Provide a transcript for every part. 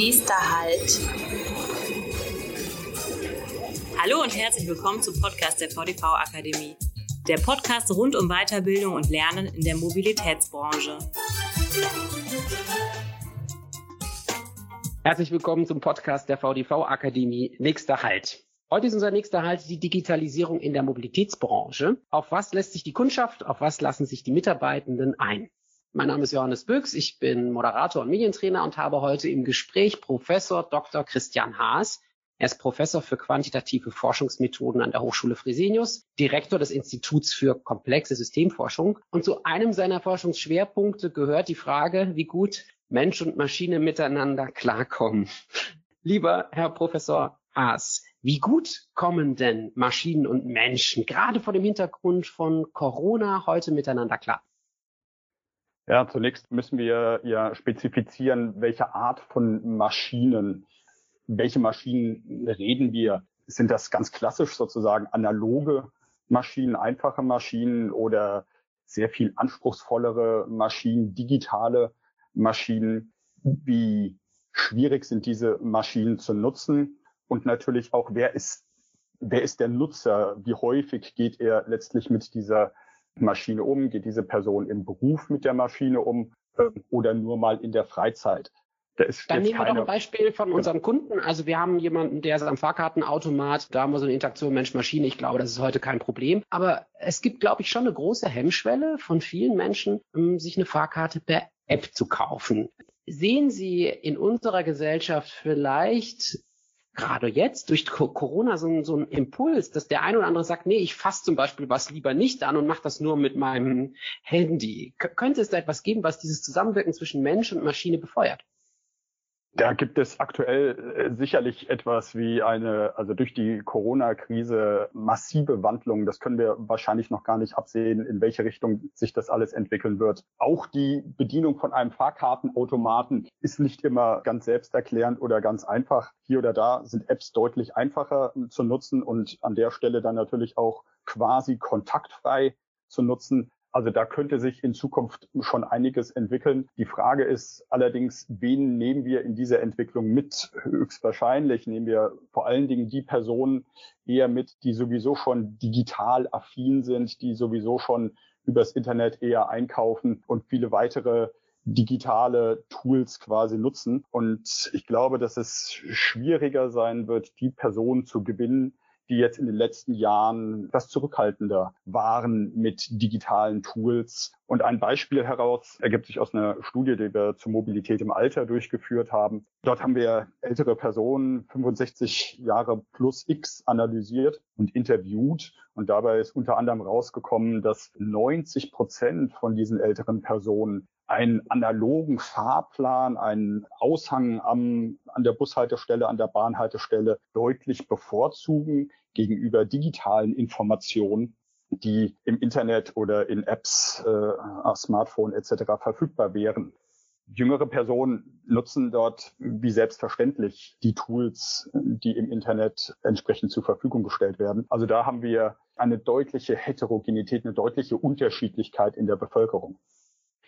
Nächster Halt. Hallo und herzlich willkommen zum Podcast der VDV Akademie. Der Podcast rund um Weiterbildung und Lernen in der Mobilitätsbranche. Herzlich willkommen zum Podcast der VDV Akademie Nächster Halt. Heute ist unser nächster Halt die Digitalisierung in der Mobilitätsbranche. Auf was lässt sich die Kundschaft, auf was lassen sich die Mitarbeitenden ein? Mein Name ist Johannes Büchs, ich bin Moderator und Medientrainer und habe heute im Gespräch Professor Dr. Christian Haas. Er ist Professor für quantitative Forschungsmethoden an der Hochschule Fresenius, Direktor des Instituts für komplexe Systemforschung. Und zu einem seiner Forschungsschwerpunkte gehört die Frage, wie gut Mensch und Maschine miteinander klarkommen. Lieber Herr Professor Haas, wie gut kommen denn Maschinen und Menschen gerade vor dem Hintergrund von Corona heute miteinander klar? Ja, zunächst müssen wir ja spezifizieren, welche Art von Maschinen, welche Maschinen reden wir. Sind das ganz klassisch sozusagen analoge Maschinen, einfache Maschinen oder sehr viel anspruchsvollere Maschinen, digitale Maschinen? Wie schwierig sind diese Maschinen zu nutzen? Und natürlich auch, wer ist, wer ist der Nutzer? Wie häufig geht er letztlich mit dieser Maschine um? Geht diese Person im Beruf mit der Maschine um äh, oder nur mal in der Freizeit? Da Dann nehmen wir doch ein Beispiel von unserem Kunden. Also wir haben jemanden, der ist am Fahrkartenautomat, da haben wir so eine Interaktion Mensch-Maschine. Ich glaube, das ist heute kein Problem. Aber es gibt, glaube ich, schon eine große Hemmschwelle von vielen Menschen, um sich eine Fahrkarte per App zu kaufen. Sehen Sie in unserer Gesellschaft vielleicht gerade jetzt durch Corona so ein, so ein Impuls, dass der eine oder andere sagt, nee, ich fasse zum Beispiel was lieber nicht an und mache das nur mit meinem Handy. K könnte es da etwas geben, was dieses Zusammenwirken zwischen Mensch und Maschine befeuert? Da gibt es aktuell äh, sicherlich etwas wie eine, also durch die Corona-Krise massive Wandlung. Das können wir wahrscheinlich noch gar nicht absehen, in welche Richtung sich das alles entwickeln wird. Auch die Bedienung von einem Fahrkartenautomaten ist nicht immer ganz selbsterklärend oder ganz einfach. Hier oder da sind Apps deutlich einfacher zu nutzen und an der Stelle dann natürlich auch quasi kontaktfrei zu nutzen. Also da könnte sich in Zukunft schon einiges entwickeln. Die Frage ist allerdings, wen nehmen wir in dieser Entwicklung mit? Höchstwahrscheinlich nehmen wir vor allen Dingen die Personen eher mit, die sowieso schon digital affin sind, die sowieso schon übers Internet eher einkaufen und viele weitere digitale Tools quasi nutzen. Und ich glaube, dass es schwieriger sein wird, die Personen zu gewinnen, die jetzt in den letzten Jahren etwas zurückhaltender waren mit digitalen Tools. Und ein Beispiel heraus ergibt sich aus einer Studie, die wir zur Mobilität im Alter durchgeführt haben. Dort haben wir ältere Personen, 65 Jahre plus X, analysiert und interviewt. Und dabei ist unter anderem rausgekommen, dass 90 Prozent von diesen älteren Personen einen analogen Fahrplan, einen Aushang am, an der Bushaltestelle, an der Bahnhaltestelle deutlich bevorzugen gegenüber digitalen Informationen, die im Internet oder in Apps, äh, Smartphone etc. verfügbar wären. Jüngere Personen nutzen dort wie selbstverständlich die Tools, die im Internet entsprechend zur Verfügung gestellt werden. Also da haben wir eine deutliche Heterogenität, eine deutliche Unterschiedlichkeit in der Bevölkerung.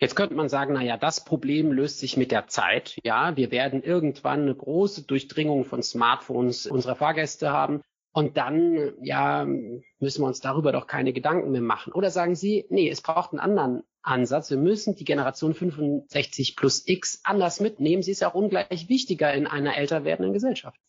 Jetzt könnte man sagen, na ja, das Problem löst sich mit der Zeit. Ja, wir werden irgendwann eine große Durchdringung von Smartphones unserer Fahrgäste haben. Und dann, ja, müssen wir uns darüber doch keine Gedanken mehr machen. Oder sagen Sie, nee, es braucht einen anderen Ansatz. Wir müssen die Generation 65 plus X anders mitnehmen. Sie ist ja auch ungleich wichtiger in einer älter werdenden Gesellschaft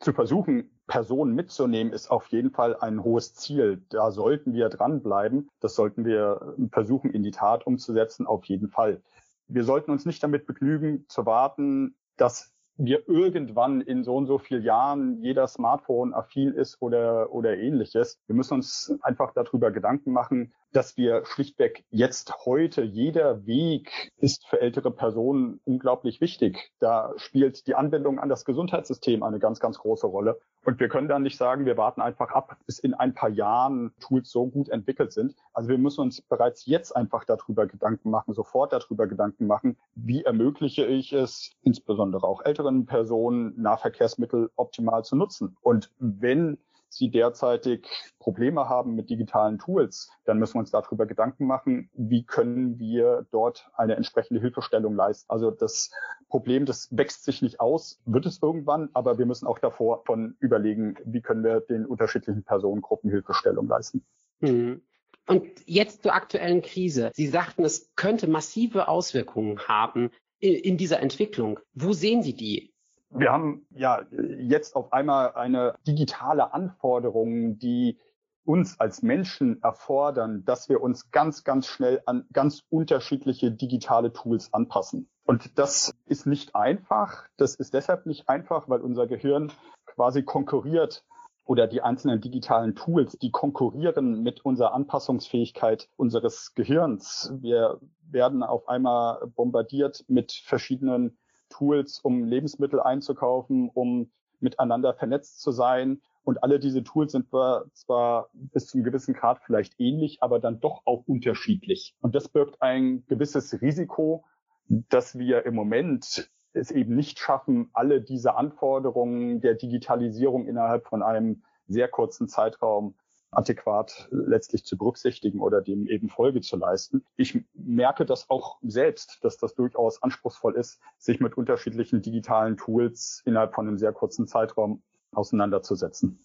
zu versuchen, Personen mitzunehmen, ist auf jeden Fall ein hohes Ziel. Da sollten wir dranbleiben. Das sollten wir versuchen, in die Tat umzusetzen, auf jeden Fall. Wir sollten uns nicht damit begnügen, zu warten, dass wir irgendwann in so und so vielen Jahren jeder Smartphone affin ist oder, oder ähnliches. Wir müssen uns einfach darüber Gedanken machen, dass wir schlichtweg jetzt heute, jeder Weg ist für ältere Personen unglaublich wichtig. Da spielt die Anbindung an das Gesundheitssystem eine ganz, ganz große Rolle. Und wir können dann nicht sagen, wir warten einfach ab, bis in ein paar Jahren Tools so gut entwickelt sind. Also wir müssen uns bereits jetzt einfach darüber Gedanken machen, sofort darüber Gedanken machen, wie ermögliche ich es, insbesondere auch älteren Personen, Nahverkehrsmittel optimal zu nutzen. Und wenn sie derzeitig Probleme haben mit digitalen Tools, dann müssen wir uns darüber Gedanken machen, wie können wir dort eine entsprechende Hilfestellung leisten. Also das Problem, das wächst sich nicht aus, wird es irgendwann, aber wir müssen auch davor von überlegen, wie können wir den unterschiedlichen Personengruppen Hilfestellung leisten. Mhm. Und jetzt zur aktuellen Krise. Sie sagten, es könnte massive Auswirkungen haben in dieser Entwicklung. Wo sehen Sie die? Wir haben ja jetzt auf einmal eine digitale Anforderung, die uns als Menschen erfordern, dass wir uns ganz, ganz schnell an ganz unterschiedliche digitale Tools anpassen. Und das ist nicht einfach. Das ist deshalb nicht einfach, weil unser Gehirn quasi konkurriert oder die einzelnen digitalen Tools, die konkurrieren mit unserer Anpassungsfähigkeit unseres Gehirns. Wir werden auf einmal bombardiert mit verschiedenen Tools, um Lebensmittel einzukaufen, um miteinander vernetzt zu sein. Und alle diese Tools sind zwar bis zu einem gewissen Grad vielleicht ähnlich, aber dann doch auch unterschiedlich. Und das birgt ein gewisses Risiko, dass wir im Moment es eben nicht schaffen, alle diese Anforderungen der Digitalisierung innerhalb von einem sehr kurzen Zeitraum adäquat letztlich zu berücksichtigen oder dem eben Folge zu leisten. Ich merke das auch selbst, dass das durchaus anspruchsvoll ist, sich mit unterschiedlichen digitalen Tools innerhalb von einem sehr kurzen Zeitraum auseinanderzusetzen.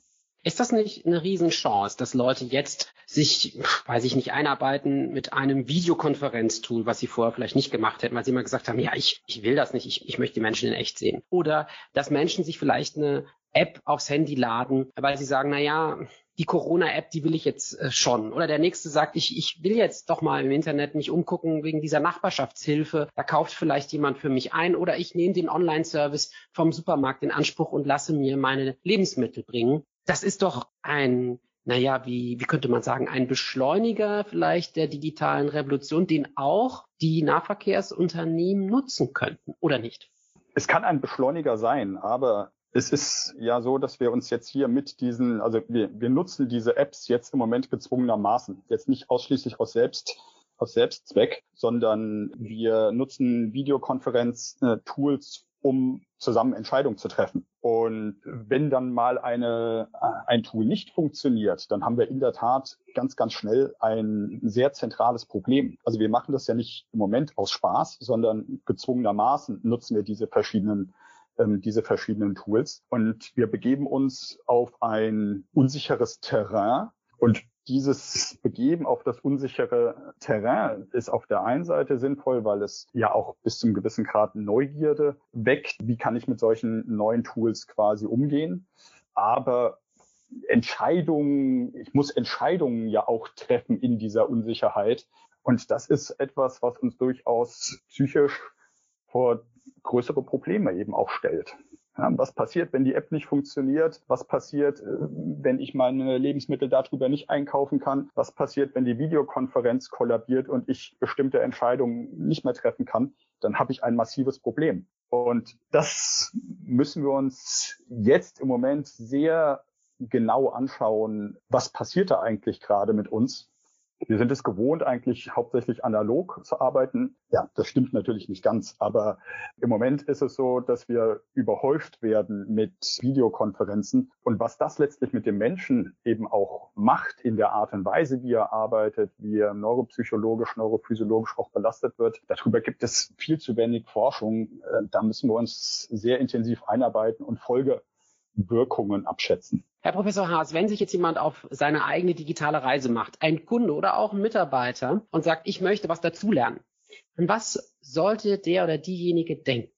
Ist das nicht eine Riesenchance, dass Leute jetzt sich, weiß ich nicht, einarbeiten mit einem Videokonferenztool, was sie vorher vielleicht nicht gemacht hätten, weil sie immer gesagt haben, ja, ich, ich will das nicht, ich, ich möchte die Menschen in echt sehen. Oder dass Menschen sich vielleicht eine App aufs Handy laden, weil sie sagen, na ja, die Corona-App, die will ich jetzt äh, schon. Oder der nächste sagt, ich, ich will jetzt doch mal im Internet mich umgucken wegen dieser Nachbarschaftshilfe. Da kauft vielleicht jemand für mich ein. Oder ich nehme den Online-Service vom Supermarkt in Anspruch und lasse mir meine Lebensmittel bringen das ist doch ein, naja, wie, wie könnte man sagen, ein Beschleuniger vielleicht der digitalen Revolution, den auch die Nahverkehrsunternehmen nutzen könnten, oder nicht? Es kann ein Beschleuniger sein, aber es ist ja so, dass wir uns jetzt hier mit diesen, also wir, wir nutzen diese Apps jetzt im Moment gezwungenermaßen. Jetzt nicht ausschließlich aus Selbst, aus Selbstzweck, sondern wir nutzen Videokonferenz-Tools um zusammen Entscheidungen zu treffen. Und wenn dann mal eine, ein Tool nicht funktioniert, dann haben wir in der Tat ganz, ganz schnell ein sehr zentrales Problem. Also wir machen das ja nicht im Moment aus Spaß, sondern gezwungenermaßen nutzen wir diese verschiedenen ähm, diese verschiedenen Tools. Und wir begeben uns auf ein unsicheres Terrain. Und dieses Begeben auf das unsichere Terrain ist auf der einen Seite sinnvoll, weil es ja auch bis zum gewissen Grad Neugierde weckt. Wie kann ich mit solchen neuen Tools quasi umgehen? Aber Entscheidungen, ich muss Entscheidungen ja auch treffen in dieser Unsicherheit. Und das ist etwas, was uns durchaus psychisch vor größere Probleme eben auch stellt. Ja, was passiert, wenn die App nicht funktioniert? Was passiert, äh, wenn ich meine Lebensmittel darüber nicht einkaufen kann? Was passiert, wenn die Videokonferenz kollabiert und ich bestimmte Entscheidungen nicht mehr treffen kann? Dann habe ich ein massives Problem. Und das müssen wir uns jetzt im Moment sehr genau anschauen. Was passiert da eigentlich gerade mit uns? Wir sind es gewohnt, eigentlich hauptsächlich analog zu arbeiten. Ja, das stimmt natürlich nicht ganz, aber im Moment ist es so, dass wir überhäuft werden mit Videokonferenzen. Und was das letztlich mit dem Menschen eben auch macht in der Art und Weise, wie er arbeitet, wie er neuropsychologisch, neurophysiologisch auch belastet wird, darüber gibt es viel zu wenig Forschung. Äh, da müssen wir uns sehr intensiv einarbeiten und Folgewirkungen abschätzen. Herr Professor Haas, wenn sich jetzt jemand auf seine eigene digitale Reise macht, ein Kunde oder auch ein Mitarbeiter und sagt, ich möchte was dazulernen, an was sollte der oder diejenige denken?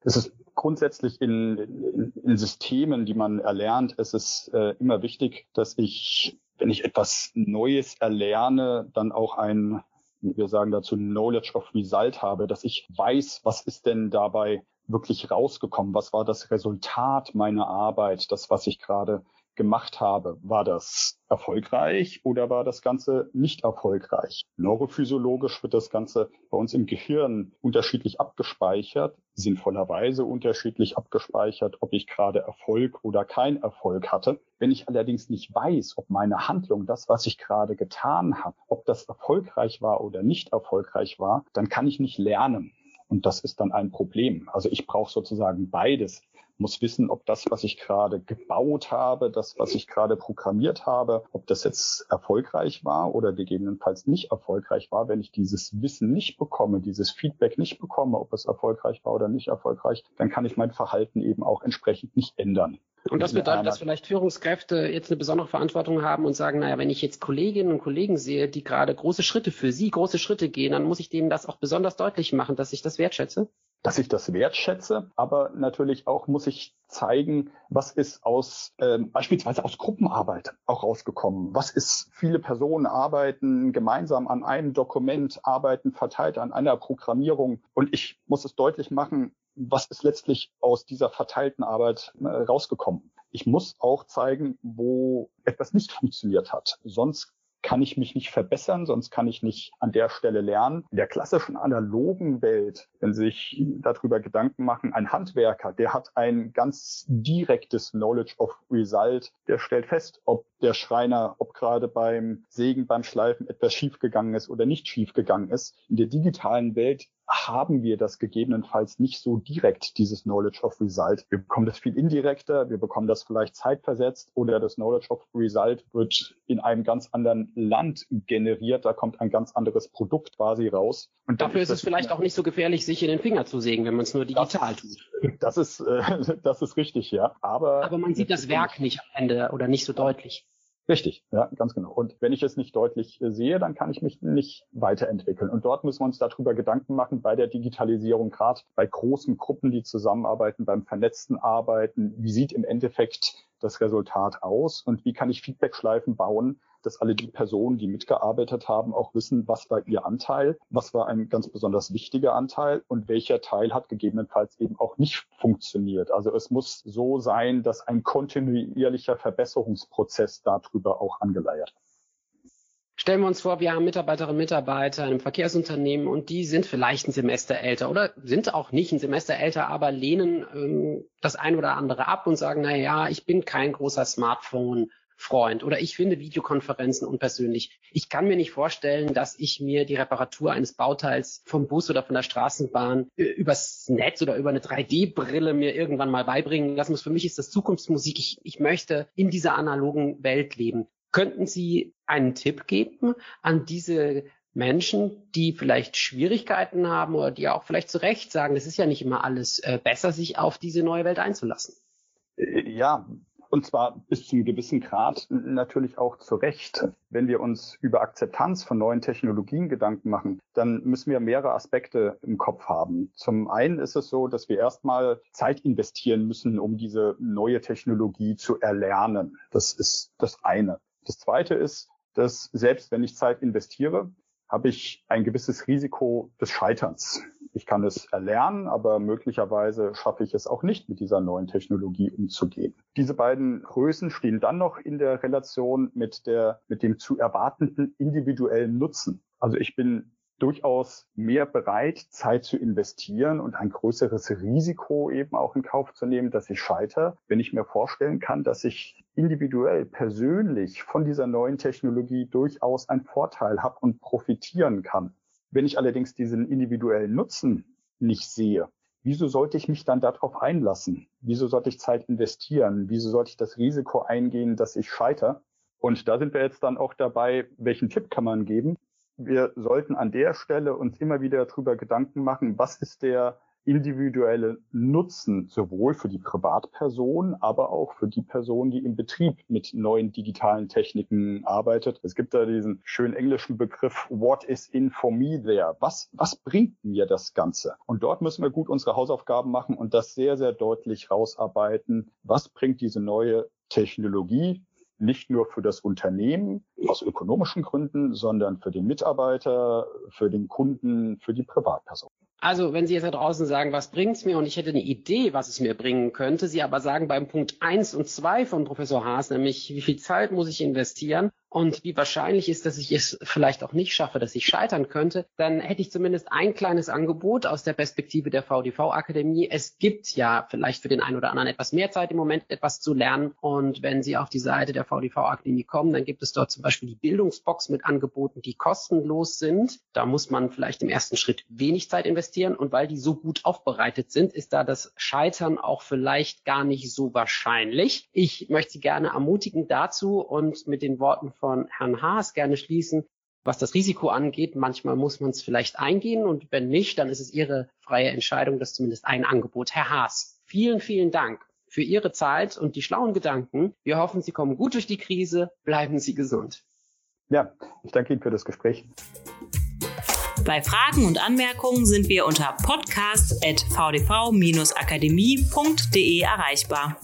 Das ist grundsätzlich in, in, in Systemen, die man erlernt, ist es äh, immer wichtig, dass ich, wenn ich etwas Neues erlerne, dann auch ein, wir sagen dazu, Knowledge of Result habe, dass ich weiß, was ist denn dabei wirklich rausgekommen? Was war das Resultat meiner Arbeit, das, was ich gerade gemacht habe? War das erfolgreich oder war das Ganze nicht erfolgreich? Neurophysiologisch wird das Ganze bei uns im Gehirn unterschiedlich abgespeichert, sinnvollerweise unterschiedlich abgespeichert, ob ich gerade Erfolg oder kein Erfolg hatte. Wenn ich allerdings nicht weiß, ob meine Handlung, das, was ich gerade getan habe, ob das erfolgreich war oder nicht erfolgreich war, dann kann ich nicht lernen. Und das ist dann ein Problem. Also ich brauche sozusagen beides muss wissen, ob das, was ich gerade gebaut habe, das, was ich gerade programmiert habe, ob das jetzt erfolgreich war oder gegebenenfalls nicht erfolgreich war. Wenn ich dieses Wissen nicht bekomme, dieses Feedback nicht bekomme, ob es erfolgreich war oder nicht erfolgreich, dann kann ich mein Verhalten eben auch entsprechend nicht ändern. Und das bedeutet, dass vielleicht Führungskräfte jetzt eine besondere Verantwortung haben und sagen, naja, wenn ich jetzt Kolleginnen und Kollegen sehe, die gerade große Schritte für sie, große Schritte gehen, dann muss ich denen das auch besonders deutlich machen, dass ich das wertschätze? dass ich das wertschätze, aber natürlich auch muss ich zeigen, was ist aus ähm, beispielsweise aus Gruppenarbeit auch rausgekommen. Was ist, viele Personen arbeiten gemeinsam an einem Dokument, arbeiten verteilt an einer Programmierung und ich muss es deutlich machen, was ist letztlich aus dieser verteilten Arbeit äh, rausgekommen. Ich muss auch zeigen, wo etwas nicht funktioniert hat. Sonst kann ich mich nicht verbessern, sonst kann ich nicht an der Stelle lernen. In der klassischen analogen Welt, wenn Sie sich darüber Gedanken machen, ein Handwerker, der hat ein ganz direktes Knowledge of Result, der stellt fest, ob der Schreiner, ob gerade beim Sägen, beim Schleifen etwas schiefgegangen ist oder nicht schiefgegangen ist. In der digitalen Welt haben wir das gegebenenfalls nicht so direkt, dieses Knowledge of Result. Wir bekommen das viel indirekter, wir bekommen das vielleicht zeitversetzt oder das Knowledge of Result wird in einem ganz anderen Land generiert. Da kommt ein ganz anderes Produkt quasi raus. Und dafür ist es vielleicht auch nicht so gefährlich, sich in den Finger zu sägen, wenn man es nur digital das, tut. Das ist, äh, das ist richtig, ja. Aber, Aber man sieht das Werk nicht am Ende oder nicht so deutlich. Richtig, ja, ganz genau. Und wenn ich es nicht deutlich äh, sehe, dann kann ich mich nicht weiterentwickeln. Und dort müssen wir uns darüber Gedanken machen, bei der Digitalisierung, gerade bei großen Gruppen, die zusammenarbeiten, beim vernetzten Arbeiten, wie sieht im Endeffekt das Resultat aus und wie kann ich Feedbackschleifen bauen, dass alle die Personen, die mitgearbeitet haben, auch wissen, was war ihr Anteil, was war ein ganz besonders wichtiger Anteil und welcher Teil hat gegebenenfalls eben auch nicht funktioniert. Also es muss so sein, dass ein kontinuierlicher Verbesserungsprozess darüber auch angeleiert Stellen wir uns vor, wir haben Mitarbeiterinnen und Mitarbeiter in einem Verkehrsunternehmen und die sind vielleicht ein Semester älter oder sind auch nicht ein Semester älter, aber lehnen ähm, das ein oder andere ab und sagen, na ja, ich bin kein großer Smartphone Freund oder ich finde Videokonferenzen unpersönlich. Ich kann mir nicht vorstellen, dass ich mir die Reparatur eines Bauteils vom Bus oder von der Straßenbahn äh, übers Netz oder über eine 3D-Brille mir irgendwann mal beibringen lassen muss. Für mich ist das Zukunftsmusik. Ich, ich möchte in dieser analogen Welt leben. Könnten Sie einen Tipp geben an diese Menschen, die vielleicht Schwierigkeiten haben oder die auch vielleicht zu Recht sagen, es ist ja nicht immer alles äh, besser, sich auf diese neue Welt einzulassen? Äh, ja, und zwar bis zu einem gewissen Grad natürlich auch zu Recht. Wenn wir uns über Akzeptanz von neuen Technologien Gedanken machen, dann müssen wir mehrere Aspekte im Kopf haben. Zum einen ist es so, dass wir erstmal Zeit investieren müssen, um diese neue Technologie zu erlernen. Das ist das eine. Das zweite ist, dass selbst wenn ich Zeit investiere, habe ich ein gewisses Risiko des Scheiterns. Ich kann es erlernen, aber möglicherweise schaffe ich es auch nicht, mit dieser neuen Technologie umzugehen. Diese beiden Größen stehen dann noch in der Relation mit der, mit dem zu erwartenden individuellen Nutzen. Also ich bin durchaus mehr bereit, Zeit zu investieren und ein größeres Risiko eben auch in Kauf zu nehmen, dass ich scheitere, wenn ich mir vorstellen kann, dass ich individuell, persönlich von dieser neuen Technologie durchaus einen Vorteil habe und profitieren kann. Wenn ich allerdings diesen individuellen Nutzen nicht sehe, wieso sollte ich mich dann darauf einlassen? Wieso sollte ich Zeit investieren? Wieso sollte ich das Risiko eingehen, dass ich scheitere? Und da sind wir jetzt dann auch dabei, welchen Tipp kann man geben? Wir sollten an der Stelle uns immer wieder darüber Gedanken machen, was ist der individuelle Nutzen sowohl für die Privatperson, aber auch für die Person, die im Betrieb mit neuen digitalen Techniken arbeitet. Es gibt da diesen schönen englischen Begriff What is in for me there? Was, was bringt mir das Ganze? Und dort müssen wir gut unsere Hausaufgaben machen und das sehr, sehr deutlich rausarbeiten. Was bringt diese neue Technologie nicht nur für das Unternehmen aus ökonomischen Gründen, sondern für den Mitarbeiter, für den Kunden, für die Privatperson. Also, wenn Sie jetzt da draußen sagen, was bringt's mir? Und ich hätte eine Idee, was es mir bringen könnte, Sie aber sagen beim Punkt eins und zwei von Professor Haas, nämlich wie viel Zeit muss ich investieren, und wie wahrscheinlich ist, dass ich es vielleicht auch nicht schaffe, dass ich scheitern könnte, dann hätte ich zumindest ein kleines Angebot aus der Perspektive der VDV-Akademie. Es gibt ja vielleicht für den einen oder anderen etwas mehr Zeit im Moment, etwas zu lernen. Und wenn Sie auf die Seite der VDV-Akademie kommen, dann gibt es dort zum Beispiel die Bildungsbox mit Angeboten, die kostenlos sind. Da muss man vielleicht im ersten Schritt wenig Zeit investieren. Und weil die so gut aufbereitet sind, ist da das Scheitern auch vielleicht gar nicht so wahrscheinlich. Ich möchte Sie gerne ermutigen dazu und mit den Worten von Herrn Haas gerne schließen. Was das Risiko angeht, manchmal muss man es vielleicht eingehen und wenn nicht, dann ist es Ihre freie Entscheidung, dass zumindest ein Angebot. Herr Haas, vielen, vielen Dank für Ihre Zeit und die schlauen Gedanken. Wir hoffen, Sie kommen gut durch die Krise. Bleiben Sie gesund. Ja, ich danke Ihnen für das Gespräch. Bei Fragen und Anmerkungen sind wir unter podcast.vdv-akademie.de erreichbar.